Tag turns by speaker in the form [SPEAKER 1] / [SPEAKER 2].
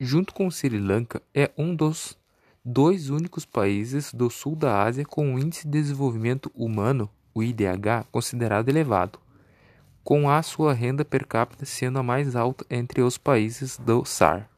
[SPEAKER 1] junto com Sri Lanka, é um dos dois únicos países do sul da Ásia com um índice de desenvolvimento humano, o IDH, considerado elevado, com a sua renda per capita sendo a mais alta entre os países do SAR.